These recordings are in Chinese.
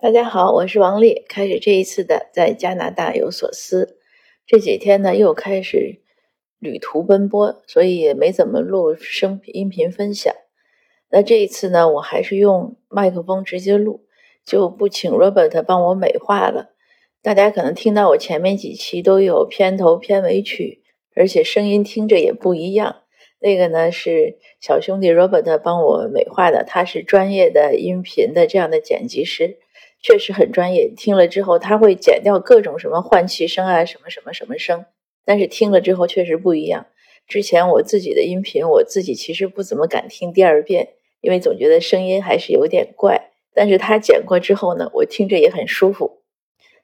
大家好，我是王丽。开始这一次的在加拿大有所思，这几天呢又开始旅途奔波，所以也没怎么录声音频分享。那这一次呢，我还是用麦克风直接录，就不请 Robert 帮我美化了。大家可能听到我前面几期都有片头片尾曲，而且声音听着也不一样。那个呢是小兄弟 Robert 帮我美化的，他是专业的音频的这样的剪辑师。确实很专业，听了之后他会剪掉各种什么换气声啊，什么什么什么声，但是听了之后确实不一样。之前我自己的音频，我自己其实不怎么敢听第二遍，因为总觉得声音还是有点怪。但是他剪过之后呢，我听着也很舒服。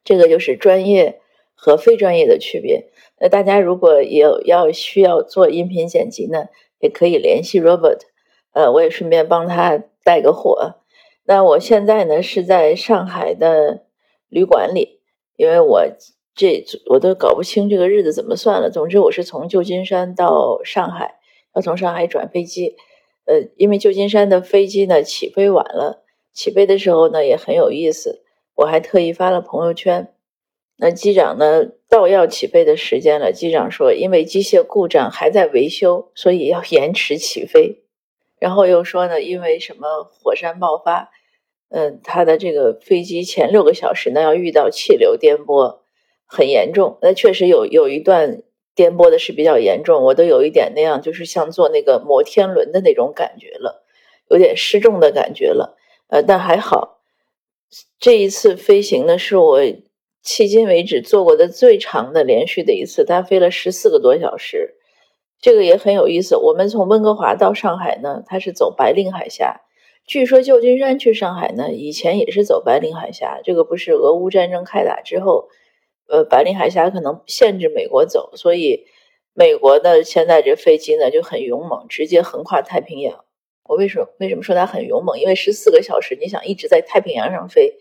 这个就是专业和非专业的区别。那大家如果有要需要做音频剪辑呢，也可以联系 Robert，呃，我也顺便帮他带个货。那我现在呢是在上海的旅馆里，因为我这我都搞不清这个日子怎么算了。总之我是从旧金山到上海，要从上海转飞机。呃，因为旧金山的飞机呢起飞晚了，起飞的时候呢也很有意思，我还特意发了朋友圈。那机长呢到要起飞的时间了，机长说因为机械故障还在维修，所以要延迟起飞。然后又说呢，因为什么火山爆发。嗯，他的这个飞机前六个小时呢，要遇到气流颠簸，很严重。那确实有有一段颠簸的是比较严重，我都有一点那样，就是像坐那个摩天轮的那种感觉了，有点失重的感觉了。呃，但还好，这一次飞行呢，是我迄今为止做过的最长的连续的一次，它飞了十四个多小时，这个也很有意思。我们从温哥华到上海呢，它是走白令海峡。据说旧金山去上海呢，以前也是走白令海峡。这个不是俄乌战争开打之后，呃，白令海峡可能限制美国走，所以美国的现在这飞机呢就很勇猛，直接横跨太平洋。我为什么为什么说它很勇猛？因为十四个小时，你想一直在太平洋上飞。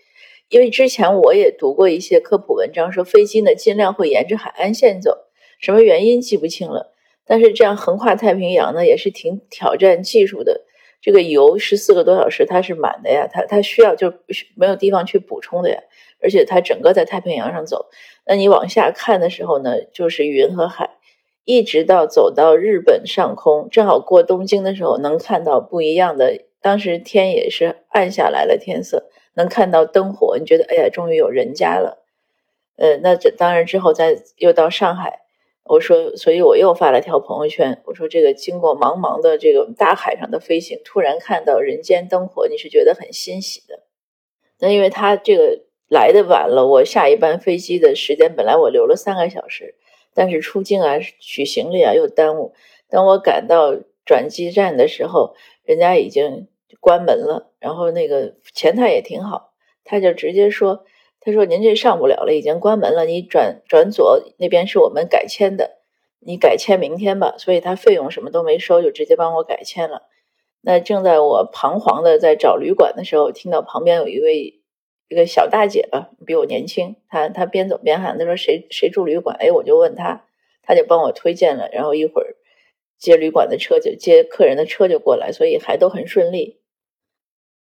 因为之前我也读过一些科普文章，说飞机呢尽量会沿着海岸线走，什么原因记不清了。但是这样横跨太平洋呢，也是挺挑战技术的。这个油十四个多小时它是满的呀，它它需要就没有地方去补充的呀，而且它整个在太平洋上走，那你往下看的时候呢，就是云和海，一直到走到日本上空，正好过东京的时候能看到不一样的，当时天也是暗下来了，天色能看到灯火，你觉得哎呀，终于有人家了，呃，那这当然之后再又到上海。我说，所以我又发了条朋友圈。我说，这个经过茫茫的这个大海上的飞行，突然看到人间灯火，你是觉得很欣喜的。那因为他这个来的晚了，我下一班飞机的时间本来我留了三个小时，但是出境啊、取行李啊又耽误。等我赶到转机站的时候，人家已经关门了。然后那个前台也挺好，他就直接说。他说：“您这上不了了，已经关门了。你转转左那边是我们改签的，你改签明天吧。所以他费用什么都没收，就直接帮我改签了。那正在我彷徨的在找旅馆的时候，听到旁边有一位一个小大姐吧，比我年轻。她她边走边喊，她说谁谁住旅馆？哎，我就问她，她就帮我推荐了。然后一会儿接旅馆的车就接客人的车就过来，所以还都很顺利。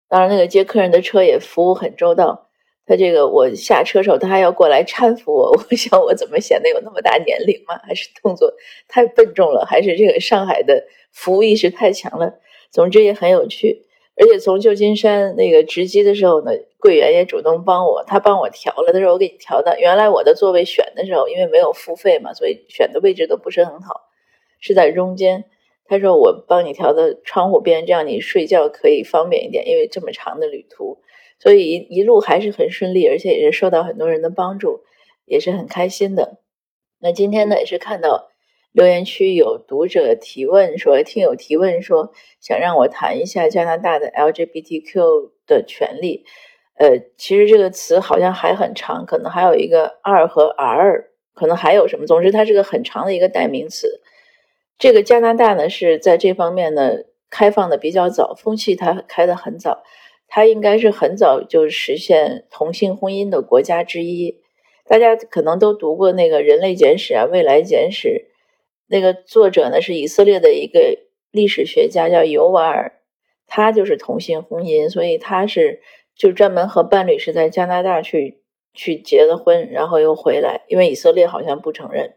当然，那个接客人的车也服务很周到。”他这个，我下车时候，他还要过来搀扶我。我想，我怎么显得有那么大年龄吗？还是动作太笨重了？还是这个上海的服务意识太强了？总之也很有趣。而且从旧金山那个值机的时候呢，柜员也主动帮我，他帮我调了。他说：“我给你调的。”原来我的座位选的时候，因为没有付费嘛，所以选的位置都不是很好，是在中间。他说：“我帮你调的窗户边，这样你睡觉可以方便一点，因为这么长的旅途。”所以一一路还是很顺利，而且也是受到很多人的帮助，也是很开心的。那今天呢，也是看到留言区有读者提问说，听友提问说，想让我谈一下加拿大的 LGBTQ 的权利。呃，其实这个词好像还很长，可能还有一个 R 和 R，可能还有什么。总之，它是个很长的一个代名词。这个加拿大呢，是在这方面呢开放的比较早，风气它开的很早。它应该是很早就实现同性婚姻的国家之一。大家可能都读过那个《人类简史》啊，《未来简史》。那个作者呢是以色列的一个历史学家，叫尤瓦尔。他就是同性婚姻，所以他是就专门和伴侣是在加拿大去去结的婚，然后又回来，因为以色列好像不承认。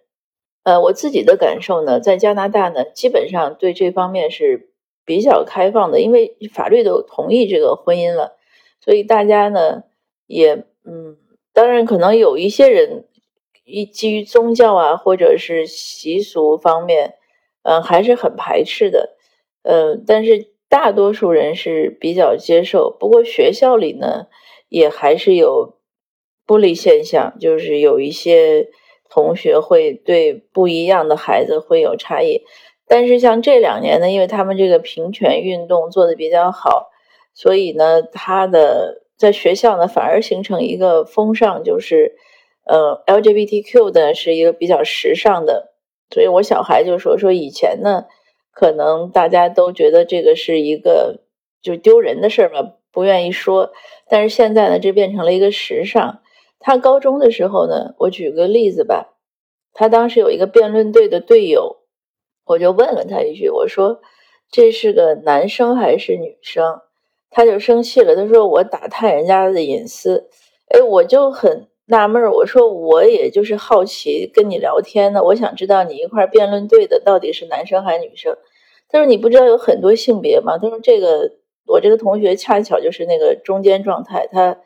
呃，我自己的感受呢，在加拿大呢，基本上对这方面是比较开放的，因为法律都同意这个婚姻了，所以大家呢也嗯，当然可能有一些人一基于宗教啊或者是习俗方面，嗯，还是很排斥的，嗯，但是。大多数人是比较接受，不过学校里呢，也还是有不利现象，就是有一些同学会对不一样的孩子会有差异。但是像这两年呢，因为他们这个平权运动做的比较好，所以呢，他的在学校呢反而形成一个风尚，就是呃 LGBTQ 的是一个比较时尚的。所以我小孩就说说以前呢。可能大家都觉得这个是一个就丢人的事儿嘛，不愿意说。但是现在呢，这变成了一个时尚。他高中的时候呢，我举个例子吧，他当时有一个辩论队的队友，我就问了他一句，我说这是个男生还是女生？他就生气了，他说我打探人家的隐私。哎，我就很。纳闷儿，我说我也就是好奇跟你聊天呢，我想知道你一块辩论队的到底是男生还是女生。他说你不知道有很多性别吗？他说这个我这个同学恰巧就是那个中间状态，他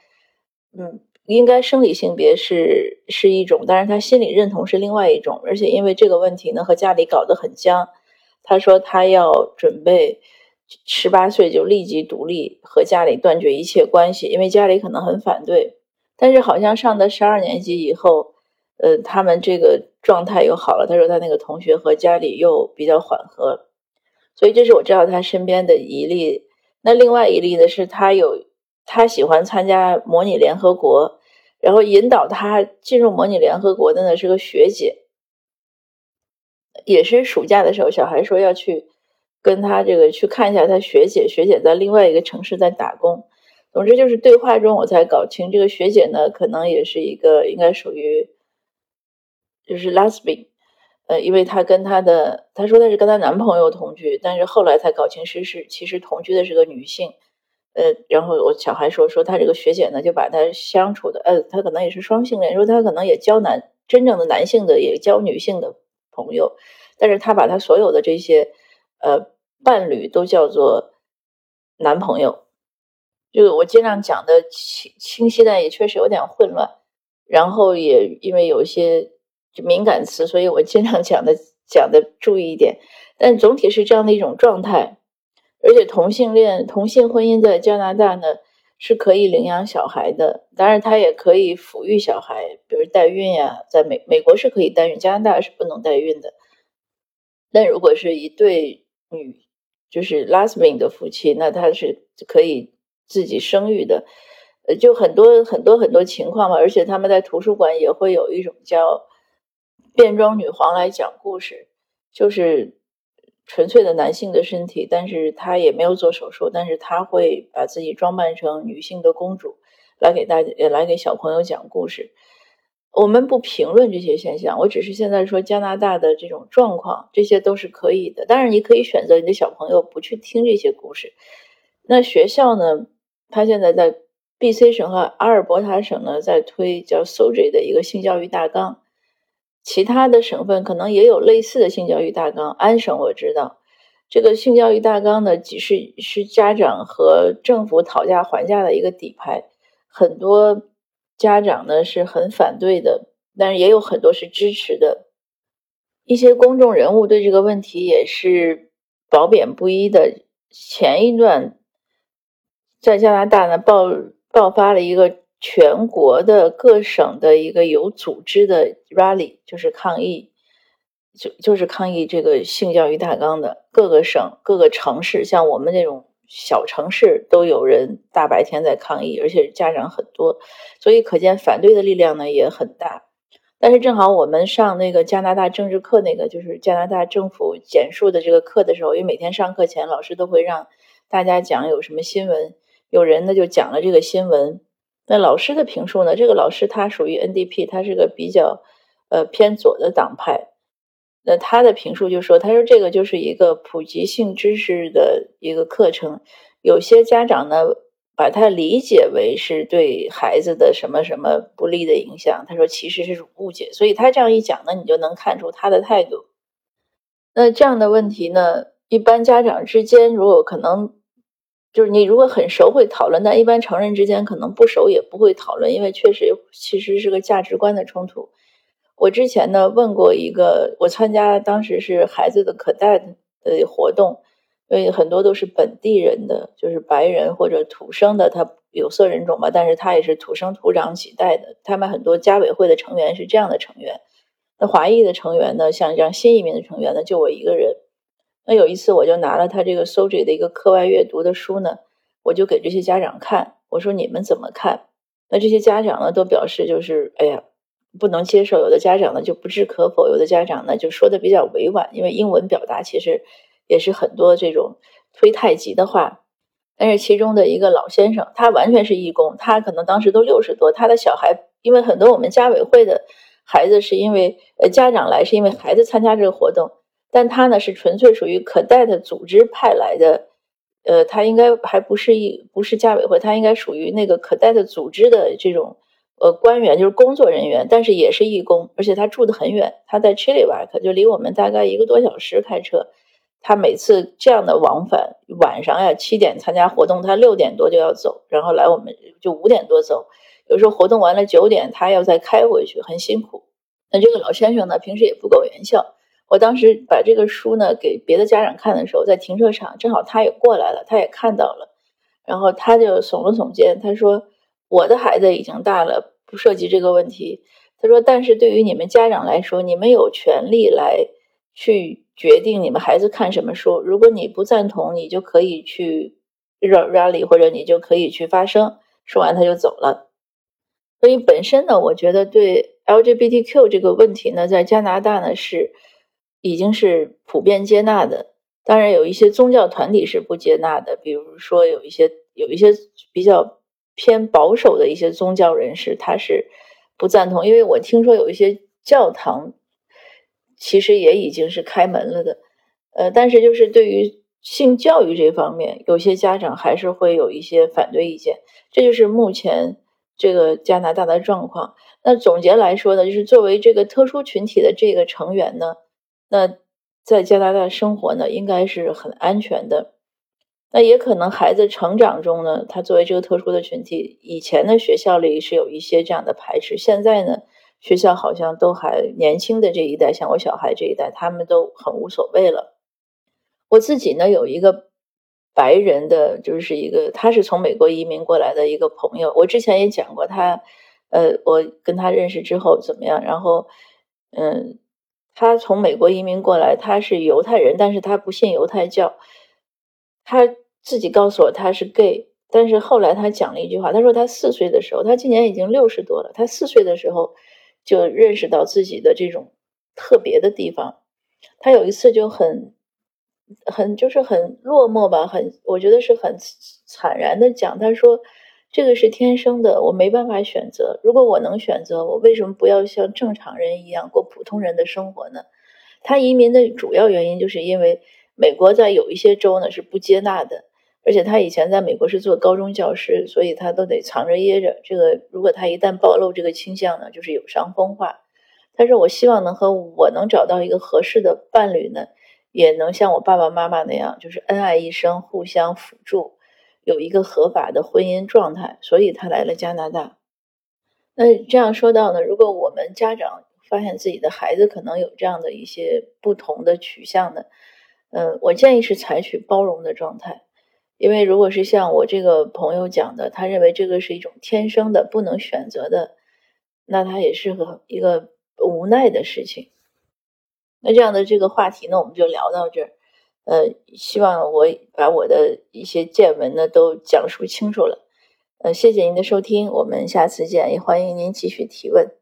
嗯应该生理性别是是一种，但是他心理认同是另外一种，而且因为这个问题呢和家里搞得很僵，他说他要准备十八岁就立即独立和家里断绝一切关系，因为家里可能很反对。但是好像上到十二年级以后，呃，他们这个状态又好了。他说他那个同学和家里又比较缓和，所以这是我知道他身边的一例。那另外一例呢，是他有他喜欢参加模拟联合国，然后引导他进入模拟联合国的呢是个学姐，也是暑假的时候，小孩说要去跟他这个去看一下他学姐，学姐在另外一个城市在打工。总之就是对话中我才搞清，这个学姐呢，可能也是一个应该属于就是 lesbian，呃，因为她跟她的她说她是跟她男朋友同居，但是后来才搞清是是其实同居的是个女性，呃，然后我小孩说说她这个学姐呢，就把她相处的，呃，她可能也是双性恋，说她可能也交男真正的男性的，也交女性的朋友，但是她把她所有的这些呃伴侣都叫做男朋友。就我尽量讲的清清晰，但也确实有点混乱。然后也因为有一些敏感词，所以我尽量讲的讲的注意一点。但总体是这样的一种状态。而且同性恋、同性婚姻在加拿大呢是可以领养小孩的，当然他也可以抚育小孩，比如代孕呀。在美美国是可以代孕，加拿大是不能代孕的。但如果是一对女，就是 lesbian 的夫妻，那他是可以。自己生育的，呃，就很多很多很多情况嘛，而且他们在图书馆也会有一种叫变装女皇来讲故事，就是纯粹的男性的身体，但是他也没有做手术，但是他会把自己装扮成女性的公主，来给大家也来给小朋友讲故事。我们不评论这些现象，我只是现在说加拿大的这种状况，这些都是可以的。当然，你可以选择你的小朋友不去听这些故事。那学校呢？他现在在 B.C 省和阿尔伯塔省呢，在推叫 SOJ 的一个性教育大纲，其他的省份可能也有类似的性教育大纲。安省我知道，这个性教育大纲呢，即是是家长和政府讨价还价的一个底牌。很多家长呢是很反对的，但是也有很多是支持的。一些公众人物对这个问题也是褒贬不一的。前一段。在加拿大呢，爆爆发了一个全国的各省的一个有组织的 rally，就是抗议，就就是抗议这个性教育大纲的各个省、各个城市，像我们这种小城市都有人大白天在抗议，而且家长很多，所以可见反对的力量呢也很大。但是正好我们上那个加拿大政治课，那个就是加拿大政府简述的这个课的时候，因为每天上课前老师都会让大家讲有什么新闻。有人呢就讲了这个新闻，那老师的评述呢？这个老师他属于 NDP，他是个比较呃偏左的党派。那他的评述就说：“他说这个就是一个普及性知识的一个课程，有些家长呢把它理解为是对孩子的什么什么不利的影响。他说其实是误解，所以他这样一讲呢，你就能看出他的态度。那这样的问题呢，一般家长之间如果可能，就是你如果很熟会讨论，但一般成人之间可能不熟也不会讨论，因为确实其实是个价值观的冲突。我之前呢问过一个，我参加当时是孩子的可带的活动。因为很多都是本地人的，就是白人或者土生的，他有色人种吧，但是他也是土生土长几代的。他们很多家委会的成员是这样的成员。那华裔的成员呢，像这样新移民的成员呢，就我一个人。那有一次我就拿了他这个 s o j 的一个课外阅读的书呢，我就给这些家长看，我说你们怎么看？那这些家长呢都表示就是，哎呀，不能接受。有的家长呢就不置可否，有的家长呢就说的比较委婉，因为英文表达其实。也是很多这种推太极的话，但是其中的一个老先生，他完全是义工，他可能当时都六十多，他的小孩，因为很多我们家委会的孩子是因为呃家长来是因为孩子参加这个活动，但他呢是纯粹属于可带的组织派来的，呃，他应该还不是一不是家委会，他应该属于那个可带的组织的这种呃官员，就是工作人员，但是也是义工，而且他住的很远，他在 Chilliwack 就离我们大概一个多小时开车。他每次这样的往返，晚上呀七点参加活动，他六点多就要走，然后来我们就五点多走。有时候活动完了九点，他要再开回去，很辛苦。那这个老先生呢，平时也不苟言笑。我当时把这个书呢给别的家长看的时候，在停车场正好他也过来了，他也看到了，然后他就耸了耸肩，他说：“我的孩子已经大了，不涉及这个问题。”他说：“但是对于你们家长来说，你们有权利来去。”决定你们孩子看什么书。如果你不赞同，你就可以去 rally，或者你就可以去发声。说完他就走了。所以本身呢，我觉得对 LGBTQ 这个问题呢，在加拿大呢是已经是普遍接纳的。当然有一些宗教团体是不接纳的，比如说有一些有一些比较偏保守的一些宗教人士，他是不赞同。因为我听说有一些教堂。其实也已经是开门了的，呃，但是就是对于性教育这方面，有些家长还是会有一些反对意见。这就是目前这个加拿大的状况。那总结来说呢，就是作为这个特殊群体的这个成员呢，那在加拿大生活呢，应该是很安全的。那也可能孩子成长中呢，他作为这个特殊的群体，以前的学校里是有一些这样的排斥，现在呢？学校好像都还年轻的这一代，像我小孩这一代，他们都很无所谓了。我自己呢有一个白人的，就是一个他是从美国移民过来的一个朋友，我之前也讲过他，呃，我跟他认识之后怎么样？然后，嗯，他从美国移民过来，他是犹太人，但是他不信犹太教，他自己告诉我他是 gay，但是后来他讲了一句话，他说他四岁的时候，他今年已经六十多了，他四岁的时候。就认识到自己的这种特别的地方，他有一次就很很就是很落寞吧，很我觉得是很惨然的讲，他说这个是天生的，我没办法选择。如果我能选择，我为什么不要像正常人一样过普通人的生活呢？他移民的主要原因就是因为美国在有一些州呢是不接纳的。而且他以前在美国是做高中教师，所以他都得藏着掖着。这个如果他一旦暴露这个倾向呢，就是有伤风化。他说：“我希望能和我能找到一个合适的伴侣呢，也能像我爸爸妈妈那样，就是恩爱一生，互相辅助，有一个合法的婚姻状态。”所以他来了加拿大。那这样说到呢，如果我们家长发现自己的孩子可能有这样的一些不同的取向呢，呃，我建议是采取包容的状态。因为如果是像我这个朋友讲的，他认为这个是一种天生的、不能选择的，那他也是个一个无奈的事情。那这样的这个话题呢，我们就聊到这儿。呃，希望我把我的一些见闻呢都讲述清楚了。呃，谢谢您的收听，我们下次见，也欢迎您继续提问。